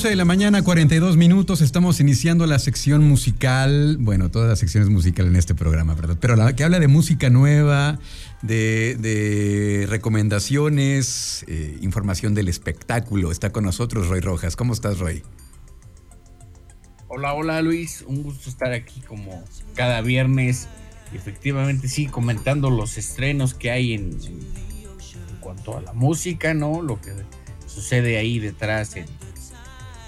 11 de la mañana, 42 minutos. Estamos iniciando la sección musical. Bueno, todas las secciones musicales en este programa, ¿verdad? Pero la que habla de música nueva, de, recomendaciones, eh, información del espectáculo. Está con nosotros Roy Rojas. ¿Cómo estás, Roy? Hola, hola Luis. Un gusto estar aquí como cada viernes. efectivamente, sí, comentando los estrenos que hay en, cuanto a la música, ¿no? Lo que sucede ahí detrás en,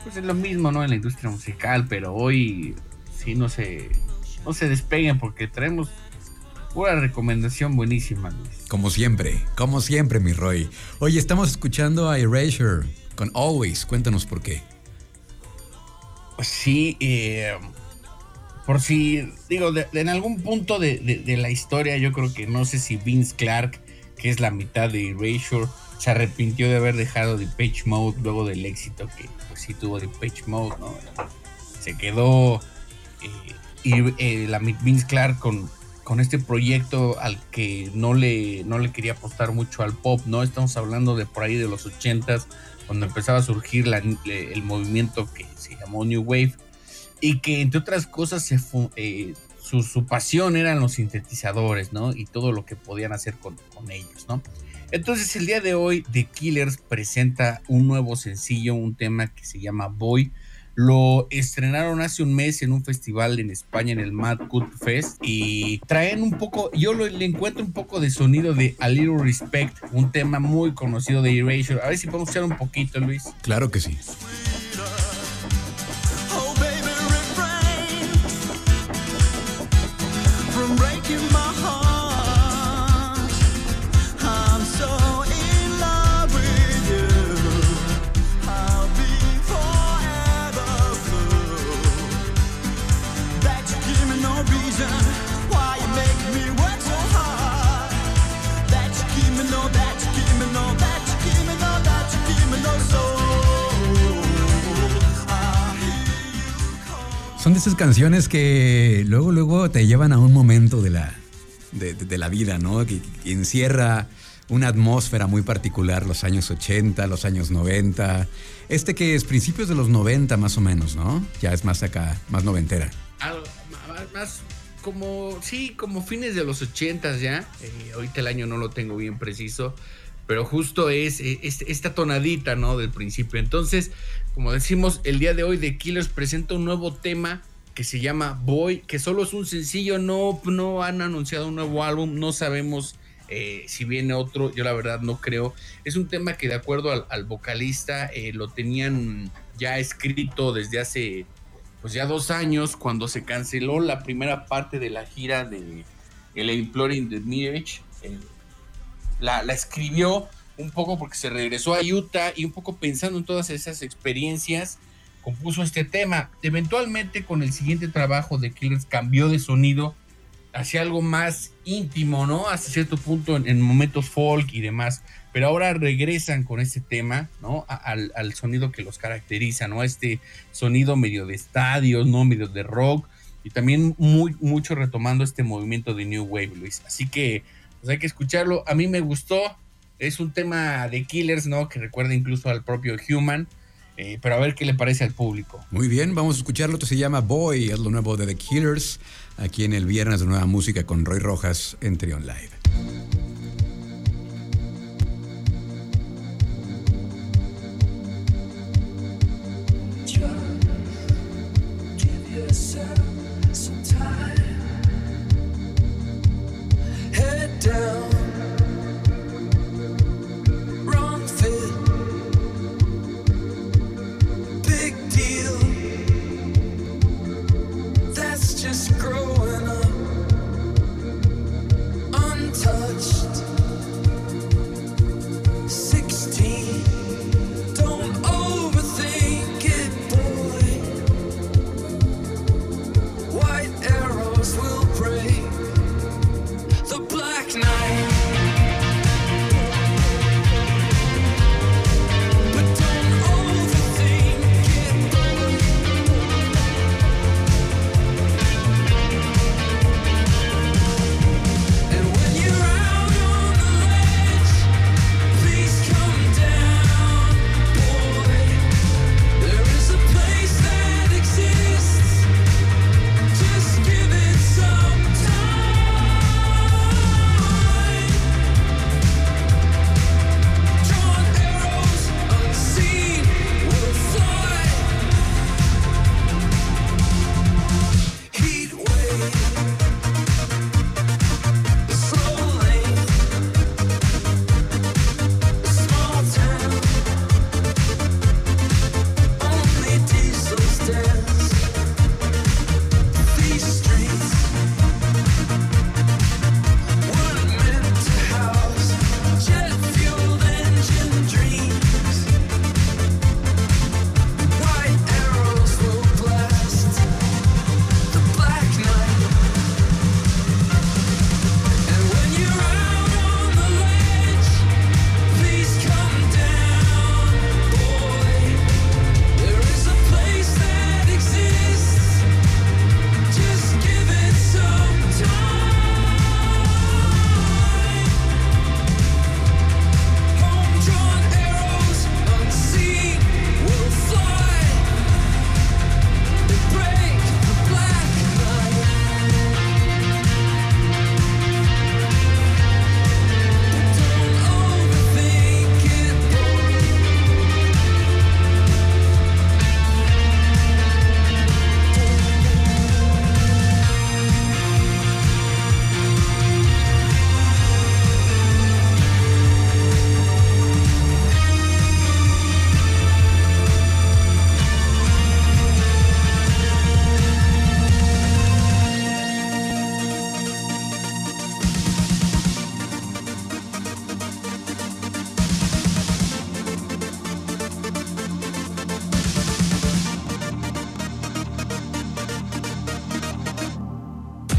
pues es lo mismo, ¿no? En la industria musical, pero hoy sí no se, no se despeguen porque traemos una recomendación buenísima, Luis. Como siempre, como siempre, mi Roy. Oye, estamos escuchando a Erasure con Always. Cuéntanos por qué. Pues sí, eh, por si, digo, en algún punto de, de, la historia, yo creo que no sé si Vince Clark, que es la mitad de Erasure, se arrepintió de haber dejado de Page Mode luego del éxito que pues, sí tuvo Mode, ¿no? Se quedó eh, y eh, la Vince Clark con, con este proyecto al que no le, no le quería apostar mucho al pop, ¿no? Estamos hablando de por ahí de los 80s, cuando empezaba a surgir el movimiento que se llamó New Wave y que entre otras cosas eh, su, su, pasión eran los sintetizadores, ¿no? Y todo lo que podían hacer con, con ellos, ¿no? Entonces el día de hoy The Killers presenta un nuevo sencillo, un tema que se llama Boy. Lo estrenaron hace un mes en un festival en España, en el Mad Good Fest, y traen un poco, yo le encuentro un poco de sonido de A Little Respect, un tema muy conocido de Erasure. A ver si podemos echar un poquito, Luis. Claro que sí. Canciones que luego, luego te llevan a un momento de la, de, la vida, ¿no? Que, encierra una atmósfera muy particular, los años 80, los años 90. Este que es principios de los 90 más o menos, ¿no? Ya es más acá, más noventera. más como, sí, como fines de los 80 ya. Eh, ahorita el año no lo tengo bien preciso pero justo es, eh, esta tonadita, ¿no? Del principio. Entonces, como decimos, el día de hoy The Killers presenta un nuevo tema que se llama Boy, que solo es un sencillo, no, no han anunciado un nuevo álbum, no sabemos eh, si viene otro, yo la verdad no creo. Es un tema que de acuerdo al, vocalista eh, lo tenían ya escrito desde hace pues ya dos años cuando se canceló la primera parte de la gira de El Imploring the Mirage la, escribió un poco porque se regresó a Utah y un poco pensando en todas esas experiencias, compuso este tema. Eventualmente con el siguiente trabajo de Killers cambió de sonido hacia algo más íntimo, ¿no? Hasta cierto punto en, momentos folk y demás. Pero ahora regresan con este tema, ¿no? al, al, sonido que los caracteriza, ¿no? Este sonido medio de estadios, ¿no? Medio de rock. Y también muy, mucho retomando este movimiento de New Wave, Luis. Así que pues hay que escucharlo. A mí me gustó. Es un tema de Killers, ¿no? Que recuerda incluso al propio Human. Eh, pero a ver qué le parece al público. Muy bien, vamos a escucharlo. Esto se llama Boy, es lo nuevo de The Killers. Aquí en el viernes de Nueva Música con Roy Rojas en Trion Live.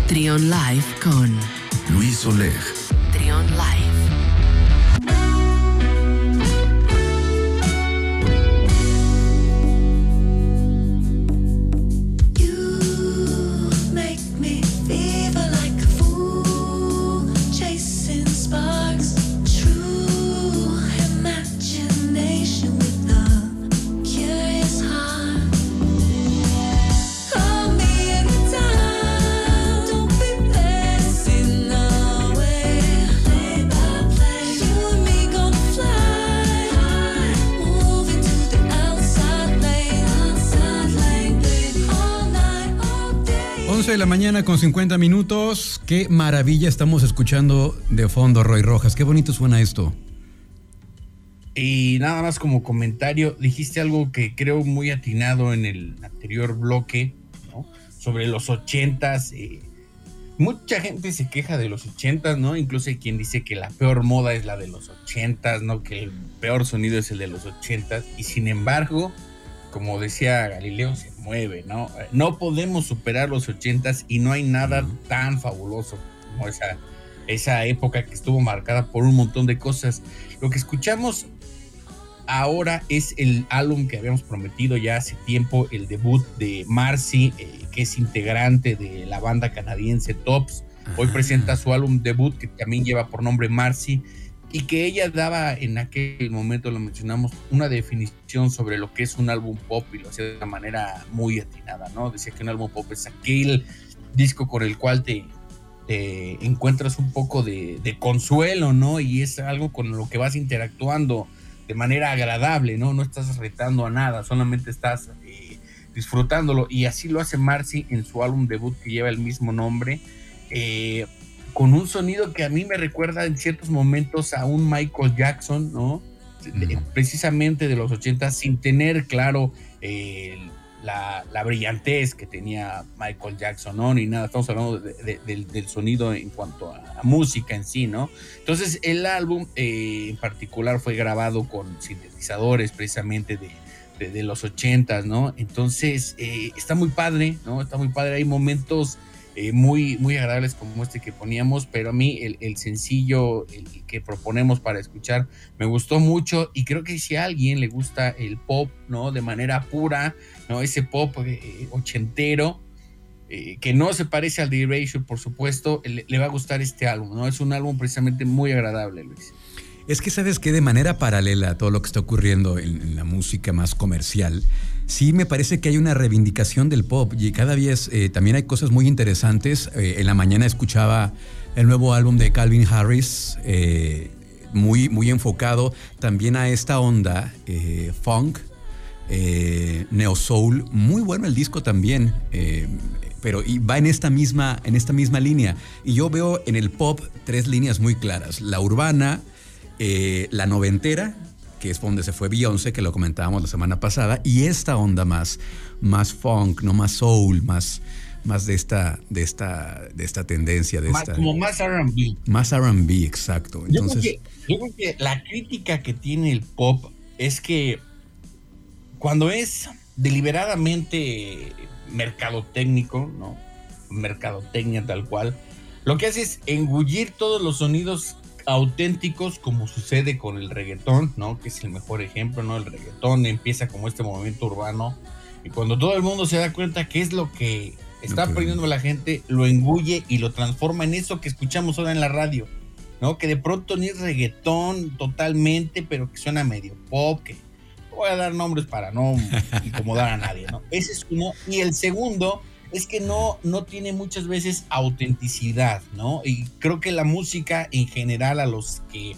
Trion Live con Luis Oleg. La mañana con 50 minutos. Qué maravilla estamos escuchando de fondo, Roy Rojas. Qué bonito suena esto. Y nada más como comentario, dijiste algo que creo muy atinado en el anterior bloque, ¿no? Sobre los ochentas. Eh, mucha gente se queja de los ochentas, ¿no? Incluso hay quien dice que la peor moda es la de los ochentas, ¿no? Que el peor sonido es el de los ochentas. Y sin embargo, como decía Galileo, mueve, ¿no? No podemos superar los ochentas y no hay nada tan fabuloso como esa, esa época que estuvo marcada por un montón de cosas. Lo que escuchamos ahora es el álbum que habíamos prometido ya hace tiempo, el debut de Marcy, eh, que es integrante de la banda canadiense Tops. Hoy presenta su álbum debut que también lleva por nombre Marcy y que ella daba en aquel momento, lo mencionamos, una definición sobre lo que es un álbum pop y lo hacía de una manera muy atinada, ¿no? Decía que un álbum pop es aquel disco con el cual te, encuentras un poco de, consuelo, ¿no? Y es algo con lo que vas interactuando de manera agradable, ¿no? No estás retando a nada, solamente estás eh, disfrutándolo. Y así lo hace Marcy en su álbum debut que lleva el mismo nombre. Eh, con un sonido que a mí me recuerda en ciertos momentos a un Michael Jackson, ¿no? Precisamente de los 80, sin tener claro la, brillantez que tenía Michael Jackson, ¿no? Ni nada, estamos hablando del, sonido en cuanto a, música en sí, ¿no? Entonces, el álbum eh, en particular fue grabado con sintetizadores precisamente de, los 80, ¿no? Entonces, eh, está muy padre, ¿no? Está muy padre, hay momentos eh, muy, muy agradables como este que poníamos, pero a mí el, sencillo el que proponemos para escuchar me gustó mucho y creo que si a alguien le gusta el pop, ¿no? De manera pura, ¿no? Ese pop eh, ochentero, eh, que no se parece al de Erasure, por supuesto, le, va a gustar este álbum, ¿no? Es un álbum precisamente muy agradable, Luis. Es que sabes que de manera paralela a todo lo que está ocurriendo en la música más comercial, sí me parece que hay una reivindicación del pop y cada vez eh, también hay cosas muy interesantes. Eh, en la mañana escuchaba el nuevo álbum de Calvin Harris, eh, muy, muy enfocado también a esta onda funk, neo soul, muy bueno el disco también. pero va en esta, misma, en esta misma línea. Y yo veo en el pop tres líneas muy claras. La urbana, la noventera que es donde se fue Beyoncé, que lo comentábamos la semana pasada, y esta onda más, más funk, no más soul, más, más de esta, de esta, de esta tendencia, de esta, como más R&B. Más R&B, exacto. Entonces, yo creo, que, la crítica que tiene el pop es que cuando es deliberadamente mercadotécnico, ¿no? Mercadotecnia tal cual, lo que hace es engullir todos los sonidos auténticos como sucede con el reggaetón, ¿no? Que es el mejor ejemplo, ¿no? El reggaetón empieza como este movimiento urbano y cuando todo el mundo se da cuenta que es lo que está aprendiendo la gente, lo engulle y lo transforma en eso que escuchamos ahora en la radio, ¿no? Que de pronto ni es reggaetón totalmente, pero que suena medio pop, que voy a dar nombres para no incomodar a nadie, ¿no? Ese es uno. Y el segundo es que no, no tiene muchas veces autenticidad, ¿no? Y creo que la música en general a los que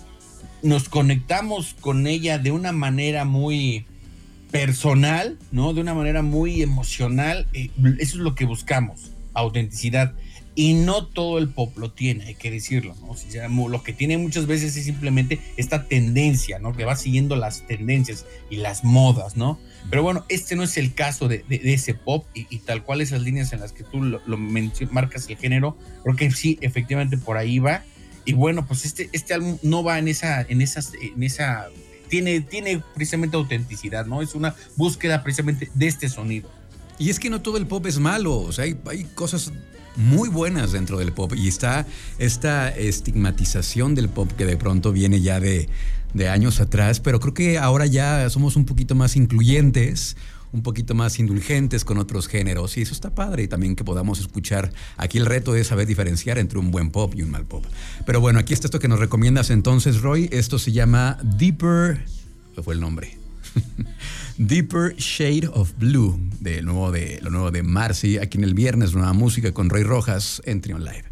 nos conectamos con ella de una manera muy personal, ¿no? De una manera muy emocional, eh, eso es lo que buscamos, autenticidad. Y no todo el pop lo tiene, hay que decirlo, ¿no? O lo que tiene muchas veces es simplemente esta tendencia, ¿no? Que va siguiendo las tendencias y las modas, ¿no? Pero bueno, este no es el caso de, ese pop y, tal cual esas líneas en las que tú lo, marcas el género, creo que sí, efectivamente por ahí va. Y bueno, pues este, este álbum no va en esa, en esas, en esa, tiene, tiene precisamente autenticidad, ¿no? Es una búsqueda precisamente de este sonido. Y es que no todo el pop es malo, o sea, hay, hay cosas muy buenas dentro del pop y está esta estigmatización del pop que de pronto viene ya de, de años atrás, pero creo que ahora ya somos un poquito más incluyentes, un poquito más indulgentes con otros géneros y eso está padre y también que podamos escuchar. Aquí el reto es saber diferenciar entre un buen pop y un mal pop. Pero bueno, aquí está esto que nos recomiendas entonces, Roy. Esto se llama Deeper. ¿Qué fue el nombre? Deeper Shade of Blue, de, nuevo de lo nuevo de Marcy, aquí en el viernes, nueva música con Roy Rojas en Trion Live.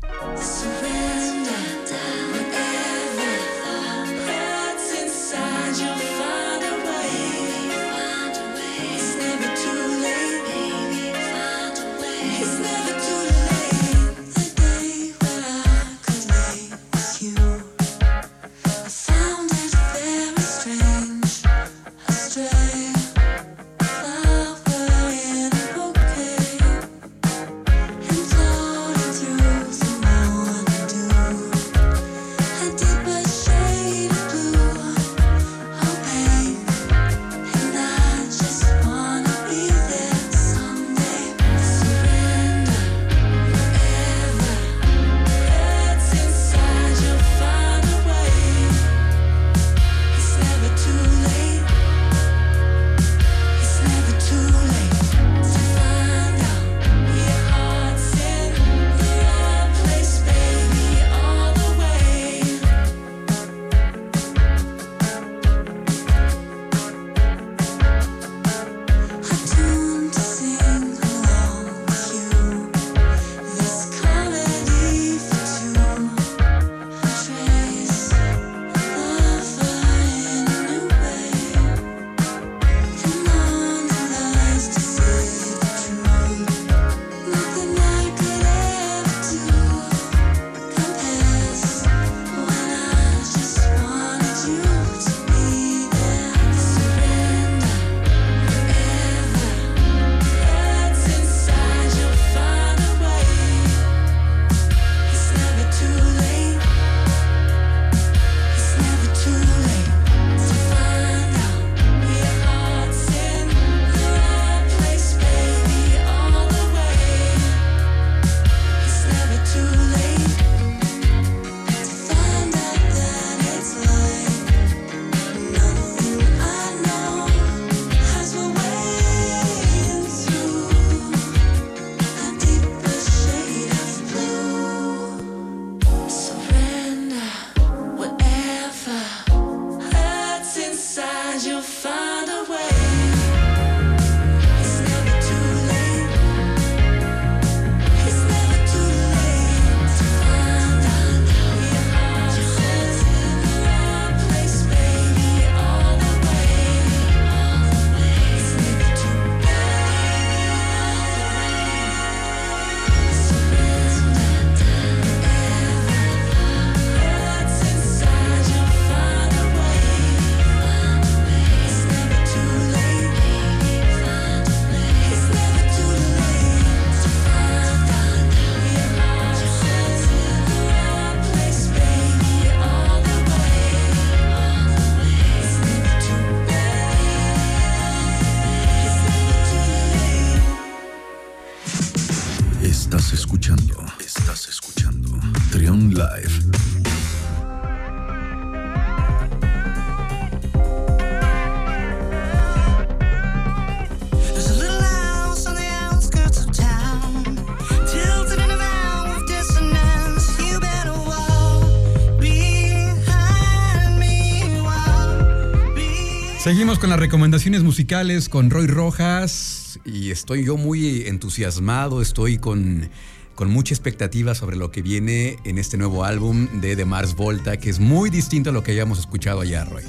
Con las recomendaciones musicales con Roy Rojas y estoy yo muy entusiasmado, estoy con, con mucha expectativa sobre lo que viene en este nuevo álbum de The Mars Volta, que es muy distinto a lo que hayamos escuchado allá, Roy.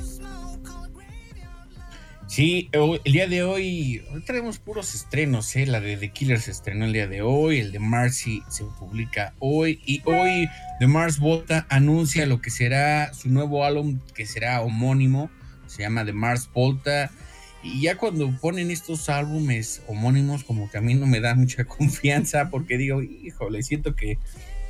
Sí, el día de hoy, hoy traemos puros estrenos, ¿eh? la de The Killer se estrenó el día de hoy, el de Marcy se publica hoy y hoy The Mars Volta anuncia lo que será su nuevo álbum que será homónimo se llama The Mars Volta. Y ya cuando ponen estos álbumes homónimos, como que a mí no me da mucha confianza, porque digo, híjole, siento que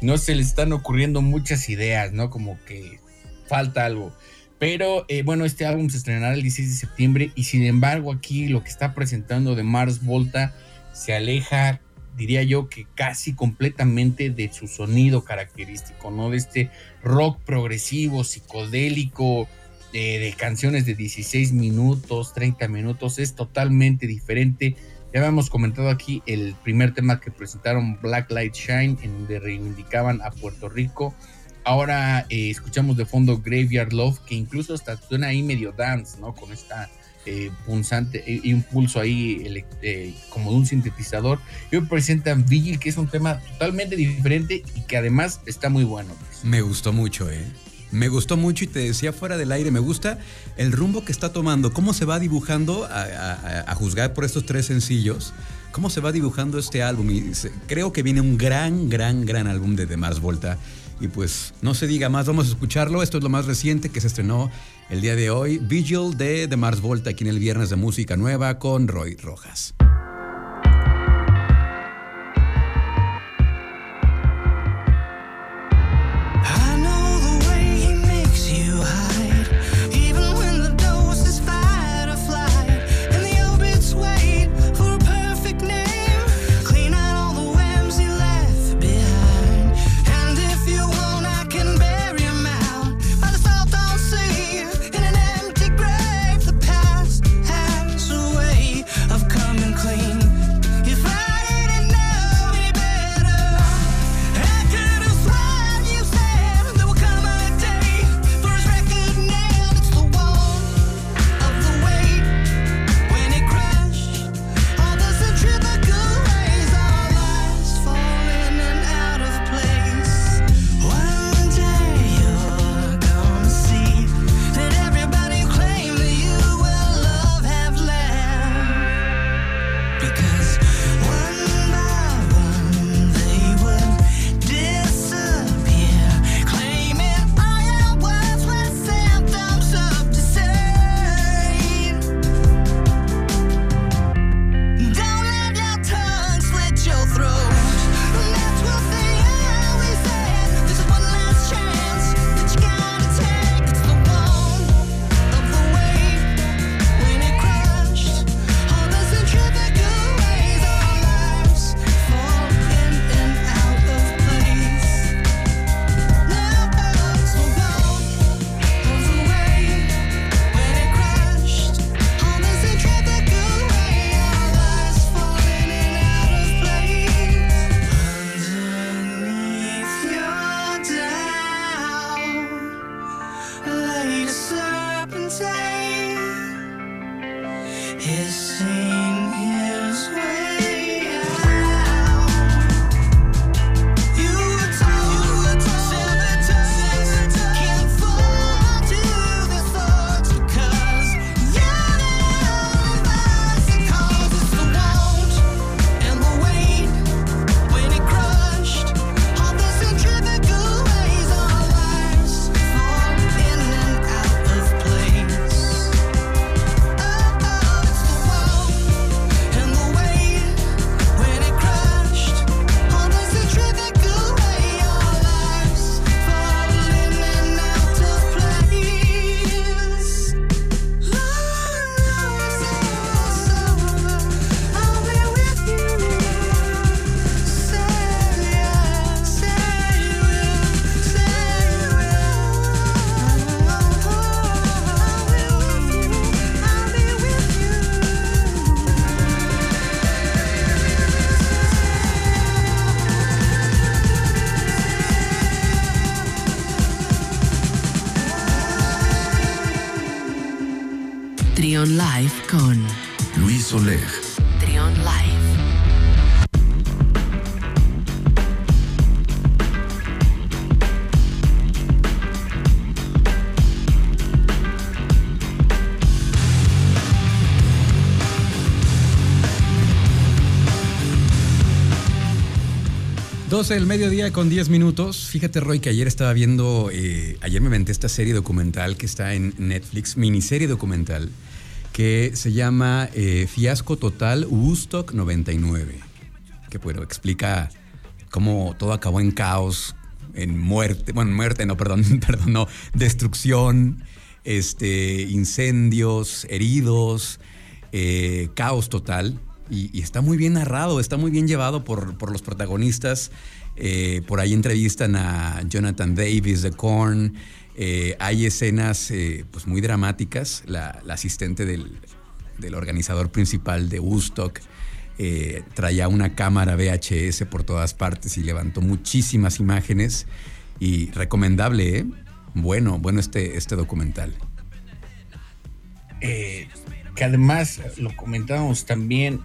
no se le están ocurriendo muchas ideas, ¿no? Como que falta algo. Pero eh, bueno, este álbum se estrenará el 16 de septiembre y sin embargo aquí lo que está presentando de Mars Volta se aleja diría yo que casi completamente de su sonido característico, ¿no? De este rock progresivo, psicodélico, de, canciones de 16 minutos, 30 minutos, es totalmente diferente. Ya habíamos comentado aquí el primer tema que presentaron Black Light Shine, en donde reivindicaban a Puerto Rico. Ahora eh, escuchamos de fondo Graveyard Love, que incluso hasta suena ahí medio dance, ¿no? Con esta eh, punzante y un pulso ahí eh, como de un sintetizador. Y hoy presentan Vigil, que es un tema totalmente diferente y que además está muy bueno. Me gustó mucho, ¿eh? Me gustó mucho y te decía fuera del aire, me gusta el rumbo que está tomando, cómo se va dibujando, a, juzgar por estos tres sencillos, cómo se va dibujando este álbum. Y creo que viene un gran, gran, gran álbum de Mars Volta. Y pues no se diga más, vamos a escucharlo. Esto es lo más reciente que se estrenó el día de hoy. Vigil de The Mars Volta aquí en el Viernes de Música Nueva con Roy Rojas. because el mediodía con 10 minutos. Fíjate, Roy, que ayer estaba viendo, eh, ayer me inventé esta serie documental que está en Netflix, miniserie documental, que se llama eh, Fiasco Total Woodstock 99. Que bueno, explica cómo todo acabó en caos, en muerte, bueno, muerte, no, perdón, perdón, no, destrucción, este, incendios, heridos, eh, caos total y, está muy bien narrado, está muy bien llevado por, por los protagonistas. Eh, por ahí entrevistan a Jonathan Davis de Korn. Eh, hay escenas eh, pues muy dramáticas. La, asistente del, del, organizador principal de Woodstock traía una cámara VHS por todas partes y levantó muchísimas imágenes. Y recomendable, ¿eh? Bueno, bueno este, este documental. Que además lo comentábamos también,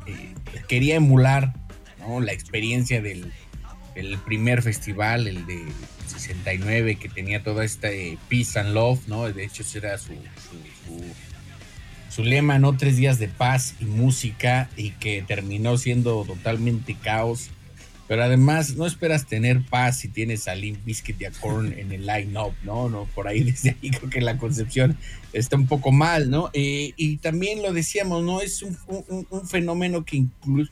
quería emular la experiencia del, el primer festival, el de 69, que tenía toda esta eh, peace and love, ¿no? De hecho, ese era su, su, lema, ¿no? Tres días de paz y música, y que terminó siendo totalmente caos. Pero además, no esperas tener paz si tienes a Limp Bizkit y a Korn en el line-up, ¿no? ¿no? Por ahí, desde ahí creo que la concepción está un poco mal, ¿no? Eh, y también lo decíamos, ¿no? Es un, fenómeno que,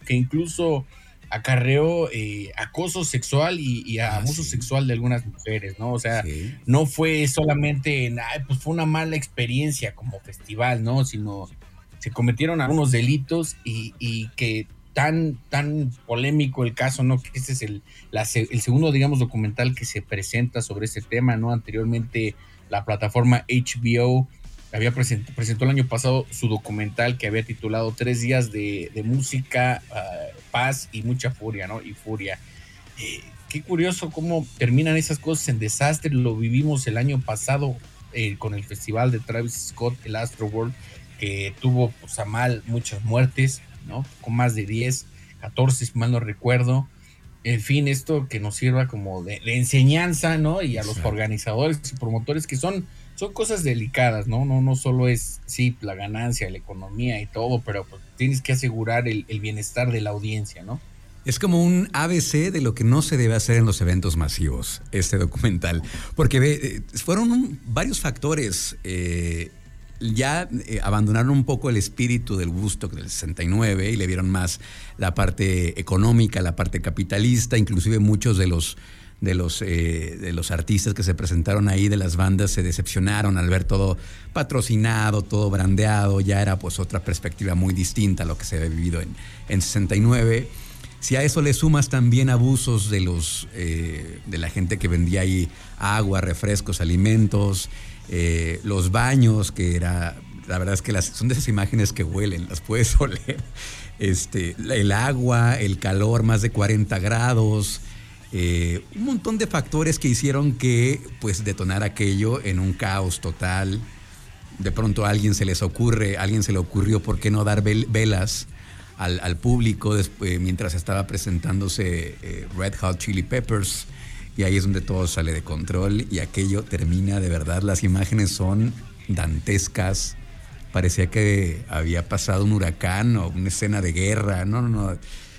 que incluso acarreó eh, acoso sexual y, ah, abuso sexual de algunas mujeres, ¿no? O sea, no fue solamente, pues fue una mala experiencia como festival, ¿no? Sino se cometieron algunos delitos y, que tan, tan polémico el caso, ¿no? Que este es el, el segundo, digamos, documental que se presenta sobre este tema, ¿no? Anteriormente la plataforma HBO había presentado, presentó el año pasado su documental que había titulado Tres días de, música, ah, paz y mucha furia, ¿no? Y furia. Eh, qué curioso cómo terminan esas cosas en desastre. Lo vivimos el año pasado eh, con el festival de Travis Scott, el Astro World, que tuvo pues, a mal muchas muertes, ¿no? Con más de 10, 14, si mal no recuerdo. En fin, esto que nos sirva como de, enseñanza, ¿no? Y a los organizadores y promotores que son son cosas delicadas, ¿no? No, no solo es, sí, la ganancia, la economía y todo, pero pues, tienes que asegurar el, bienestar de la audiencia, ¿no? Es como un ABC de lo que no se debe hacer en los eventos masivos, este documental. Porque eh, fueron varios factores. Eh, ya eh, abandonaron un poco el espíritu del gusto del 69 y le vieron más la parte económica, la parte capitalista, inclusive muchos de los de los, eh, de los artistas que se presentaron ahí, de las bandas, se decepcionaron al ver todo patrocinado, todo brandeado, ya era pues otra perspectiva muy distinta a lo que se había vivido en, en 69. Si a eso le sumas también abusos de, los, eh, de la gente que vendía ahí agua, refrescos, alimentos, eh, los baños, que era, la verdad es que las, son de esas imágenes que huelen, las puedes oler. Este, el agua, el calor, más de 40 grados, eh, un montón de factores que hicieron que pues detonar aquello en un caos total. De pronto a alguien se les ocurre, a alguien se le ocurrió por qué no dar velas al, público después, mientras estaba presentándose eh, Red Hot Chili Peppers. Y ahí es donde todo sale de control y aquello termina de verdad. Las imágenes son dantescas. Parecía que había pasado un huracán o una escena de guerra. No, no, no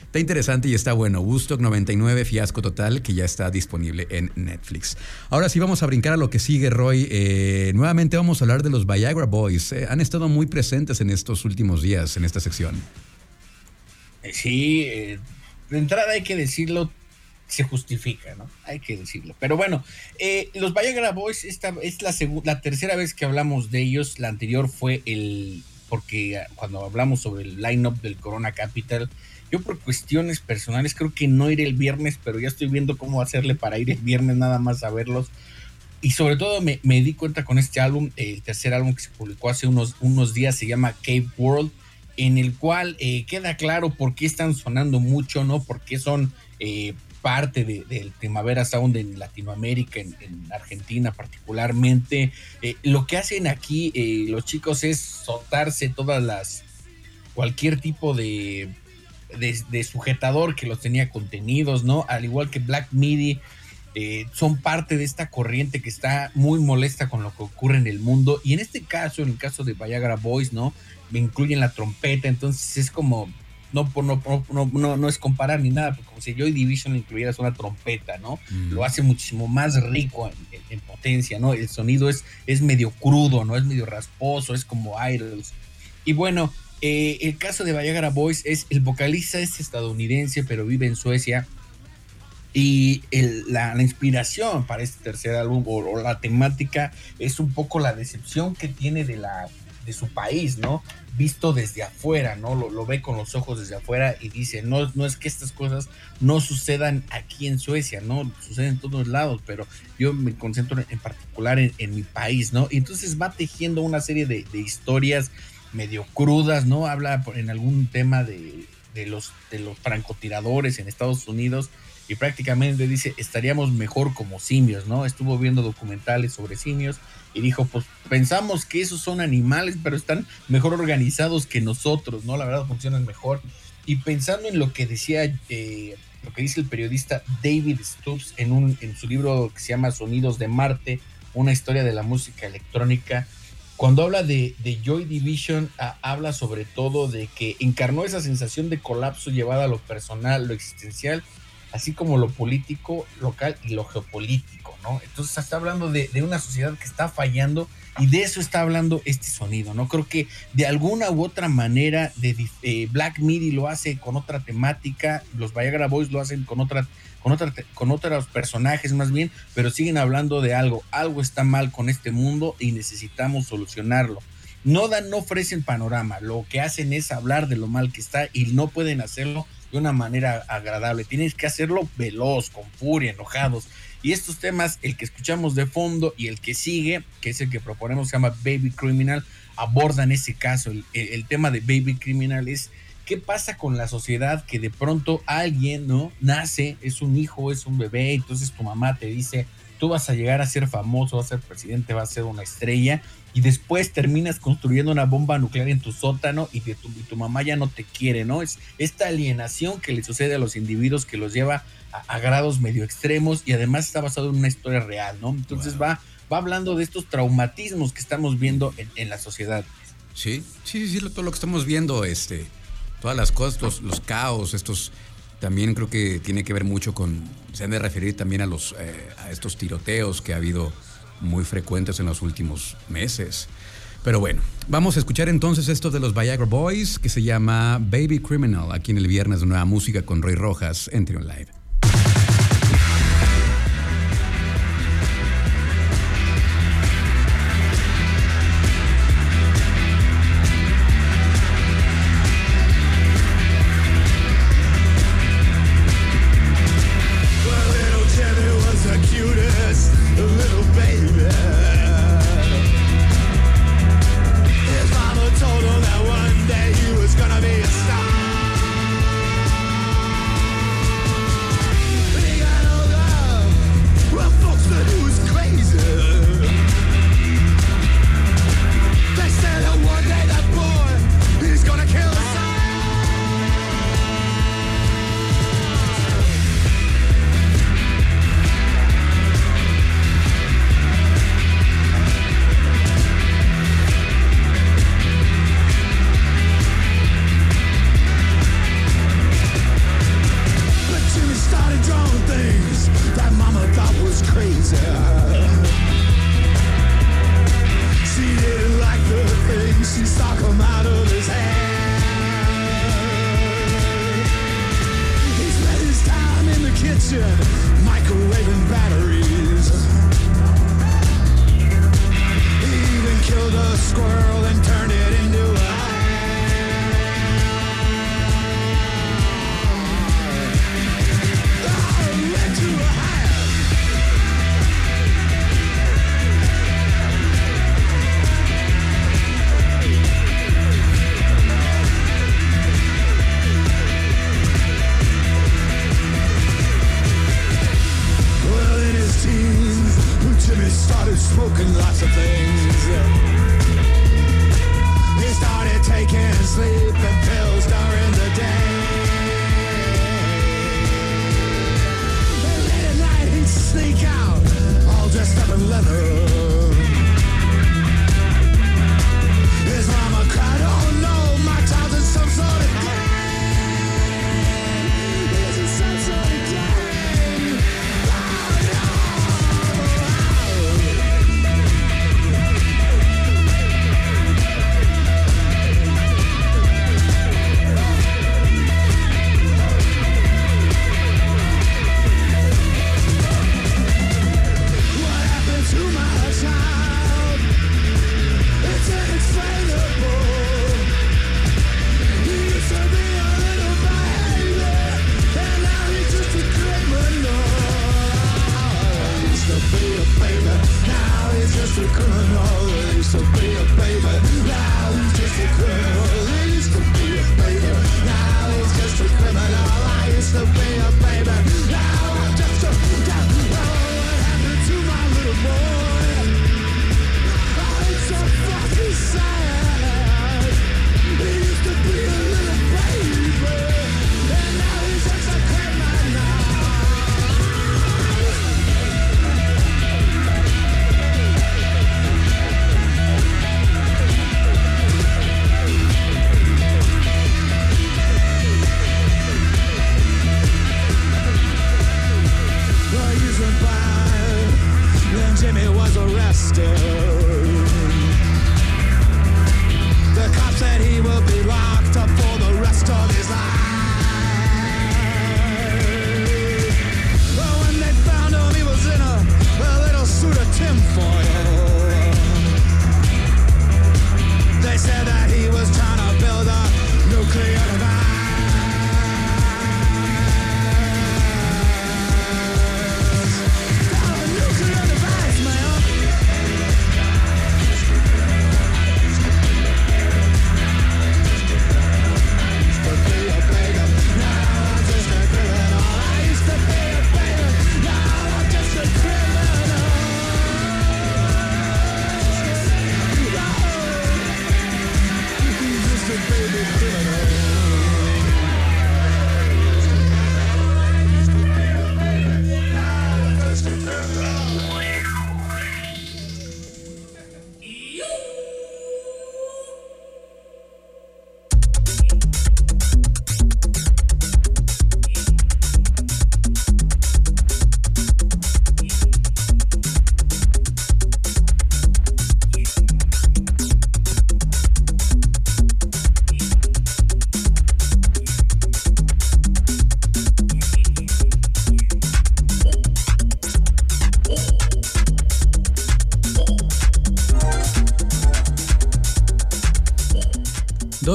Está interesante y está bueno. Woodstock 99, fiasco total, que ya está disponible en Netflix. Ahora sí vamos a brincar a lo que sigue, Roy. Eh, nuevamente vamos a hablar de los Viagra Boys. Eh, han estado muy presentes en estos últimos días en esta sección. Eh, sí, de entrada hay que decirlo, se justifica, ¿no? Hay que decirlo. Pero bueno, los Viagra Boys, esta es la, la tercera vez que hablamos de ellos. La anterior fue el, porque cuando hablamos sobre el line-up del Corona Capital, yo por cuestiones personales creo que no iré el viernes, pero ya estoy viendo cómo hacerle para ir el viernes nada más a verlos. Y sobre todo me, di cuenta con este álbum, el tercer álbum que se publicó hace unos, unos días, se llama Cave World, en el cual eh, queda claro por qué están sonando mucho, ¿no? Por qué son eh, parte del Primavera Sound en Latinoamérica, en, Argentina particularmente. Eh, lo que hacen aquí los chicos es soltarse todas las, cualquier tipo de de, sujetador que los tenía contenidos, ¿no? Al igual que Black Midi, eh, son parte de esta corriente que está muy molesta con lo que ocurre en el mundo. Y en este caso, en el caso de Viagra Boys, ¿no? Me incluyen la trompeta, entonces es como, no, no, no, no, no es comparar ni nada, porque como si Joy Division incluyeras una trompeta, ¿no? Mm. Lo hace muchísimo más rico en, potencia, ¿no? El sonido es, es medio crudo, ¿no? Es medio rasposo, es como Idols. Y bueno, eh, el caso de Viagra Boys es el vocalista es estadounidense, pero vive en Suecia. Y la, inspiración para este tercer álbum o, la temática es un poco la decepción que tiene de la, de su país, ¿no? Visto desde afuera, ¿no? Lo, ve con los ojos desde afuera y dice, no, no es que estas cosas no sucedan aquí en Suecia, ¿no? Suceden en todos lados, pero yo me concentro en particular en, en mi país, ¿no? Y entonces va tejiendo una serie de, de historias medio crudas, ¿no? Habla en algún tema de, de, los, de los francotiradores en Estados Unidos y prácticamente dice, estaríamos mejor como simios, ¿no? Estuvo viendo documentales sobre simios y dijo, pues pensamos que esos son animales, pero están mejor organizados que nosotros, ¿no? La verdad funcionan mejor. Y pensando en lo que decía, eh, lo que dice el periodista David Stubbs en, un, en su libro que se llama Sonidos de Marte, una historia de la música electrónica, cuando habla de, de Joy Division, habla sobre todo de que encarnó esa sensación de colapso llevada a lo personal, lo existencial, así como lo político, local y lo geopolítico, ¿no? Entonces está hablando de, una sociedad que está fallando y de eso está hablando este sonido, ¿no? Creo que de alguna u otra manera de, eh, Black Midi lo hace con otra temática, los Viagra Boys lo hacen con otra con, otra, con otros personajes más bien, pero siguen hablando de algo, algo está mal con este mundo y necesitamos solucionarlo. No dan, no ofrecen panorama, lo que hacen es hablar de lo mal que está y no pueden hacerlo de una manera agradable, tienes que hacerlo veloz, con furia, enojados. Y estos temas, el que escuchamos de fondo y el que sigue, que es el que proponemos, se llama Baby Criminal, abordan ese caso. El, tema de Baby Criminal es qué pasa con la sociedad que de pronto alguien, ¿no? Nace, es un hijo, es un bebé, entonces tu mamá te dice, tú vas a llegar a ser famoso, vas a ser presidente, vas a ser una estrella, y después terminas construyendo una bomba nuclear en tu sótano y, tu, y tu, mamá ya no te quiere, ¿no? Es esta alienación que le sucede a los individuos que los lleva a, a grados medio extremos y además está basado en una historia real, ¿no? Entonces wow. va, va hablando de estos traumatismos que estamos viendo en, en la sociedad. Sí, sí, sí, todo lo que estamos viendo, este, todas las cosas, los, los, caos, estos también creo que tiene que ver mucho con, se han de referir también a los, eh, a estos tiroteos que ha habido muy frecuentes en los últimos meses. Pero bueno, vamos a escuchar entonces esto de los Viagra Boys que se llama Baby Criminal aquí en el viernes de Nueva Música con Roy Rojas en Trion Live. Jimmy started smoking lots of things. He started taking sleeping pills during the day. But late at night he'd sneak out, all dressed up in leather.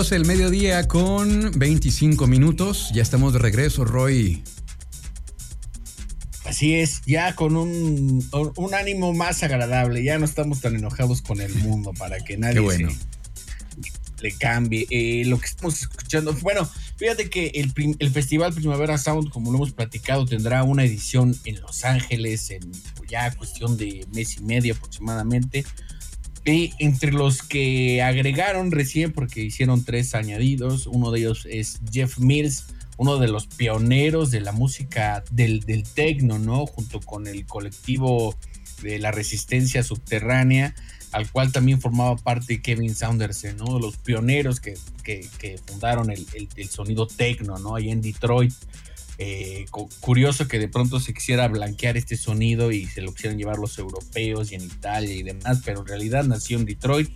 12 del mediodía con 25 minutos. Ya estamos de regreso, Roy. Así es, ya con un, un ánimo más agradable. Ya no estamos tan enojados con el mundo para que nadie le cambie. Eh, lo que estamos escuchando, bueno, fíjate que el, el Festival Primavera Sound, como lo hemos platicado, tendrá una edición en Los Ángeles en ya cuestión de mes y medio aproximadamente. Y entre los que agregaron recién, porque hicieron tres añadidos, uno de ellos es Jeff Mills, uno de los pioneros de la música del, del techno, ¿no? Junto con el colectivo de la resistencia subterránea, al cual también formaba parte Kevin Saunderson, ¿no? Los pioneros que, que- que fundaron el, el- el sonido techno, ¿no? Ahí en Detroit. Eh, cu- curioso que de pronto se quisiera blanquear este sonido y se lo quisieran llevar los europeos y en Italia y demás, pero en realidad nació en Detroit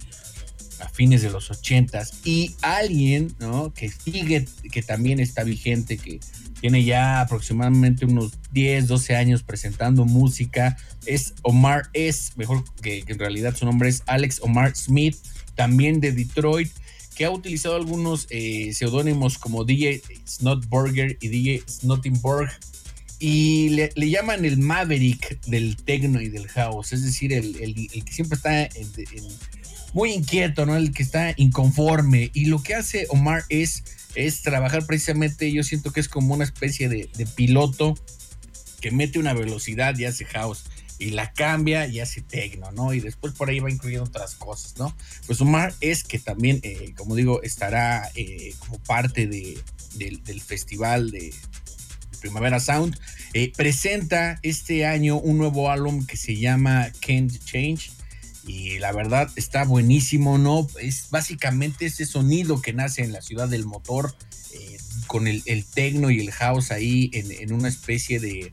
a fines de los 80s y alguien ¿no? que sigue, que también está vigente, que tiene ya aproximadamente unos 10, 12 años presentando música, es Omar S, mejor que en realidad su nombre es Alex Omar Smith, también de Detroit, que ha utilizado algunos eh, seudónimos como DJ Snotburger y DJ Snottenborg y le, le llaman el Maverick del techno y del house, es decir, el, el- que siempre está muy inquieto, ¿no? El que está inconforme. Y lo que hace Omar es, es trabajar precisamente, yo siento que es como una especie de, de piloto que mete una velocidad y hace house. Y la cambia y hace techno, ¿no? Y después por ahí va incluyendo otras cosas, ¿no? Pues Omar es que también, eh, como digo, estará eh, como parte de, del, del festival de Primavera Sound. Eh, presenta este año un nuevo álbum que se llama Can't Change. Y la verdad está buenísimo, ¿no? Es básicamente ese sonido que nace en la ciudad del motor, eh, con el, el techno y el house ahí en, en una especie de,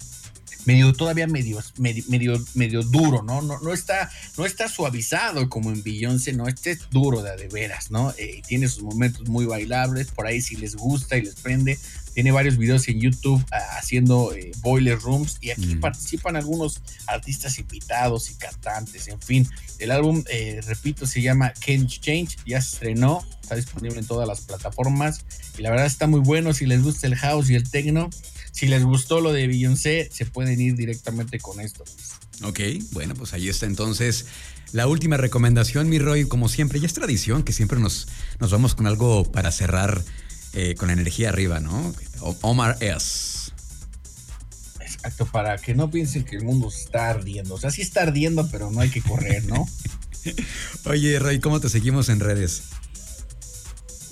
medio todavía medio, medio, medio, medio duro, ¿no? ¿no? No está, no está suavizado como en Beyoncé, no, este es duro de de veras, ¿no? Eh, tiene sus momentos muy bailables, por ahí si les gusta y les prende, tiene varios videos en YouTube ah, haciendo eh, boiler rooms y aquí Mm. participan algunos artistas invitados y cantantes, en fin. El álbum, eh, repito, se llama Can't Change, ya se estrenó, está disponible en todas las plataformas y la verdad está muy bueno si les gusta el house y el techno. Si les gustó lo de Beyoncé, se pueden ir directamente con esto. Ok, bueno, pues ahí está entonces la última recomendación, mi Roy. Como siempre, ya es tradición que siempre nos, nos vamos con algo para cerrar eh, con la energía arriba, ¿no? Omar S. Exacto, para que no piensen que el mundo está ardiendo. O sea, sí está ardiendo, pero no hay que correr, ¿no? Oye, Roy, ¿cómo te seguimos en redes?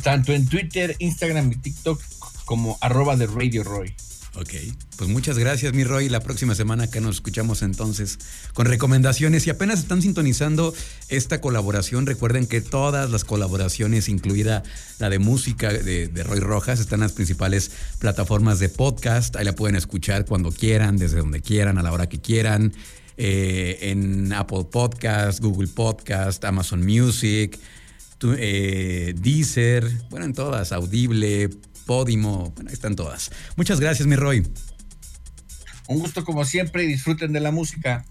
Tanto en Twitter, Instagram y TikTok como arroba de Radio Roy. Ok, pues muchas gracias, mi Roy. La próxima semana que nos escuchamos entonces con recomendaciones. Si apenas están sintonizando esta colaboración, recuerden que todas las colaboraciones, incluida la de música de, Roy Rojas, están en las principales plataformas de podcast. Ahí la pueden escuchar cuando quieran, desde donde quieran, a la hora que quieran. Eh, en Apple Podcast, Google Podcast, Amazon Music, eh, Deezer, bueno, en todas, Audible, Podimo, bueno, ahí están todas. Muchas gracias, mi Roy. Un gusto como siempre y disfruten de la música.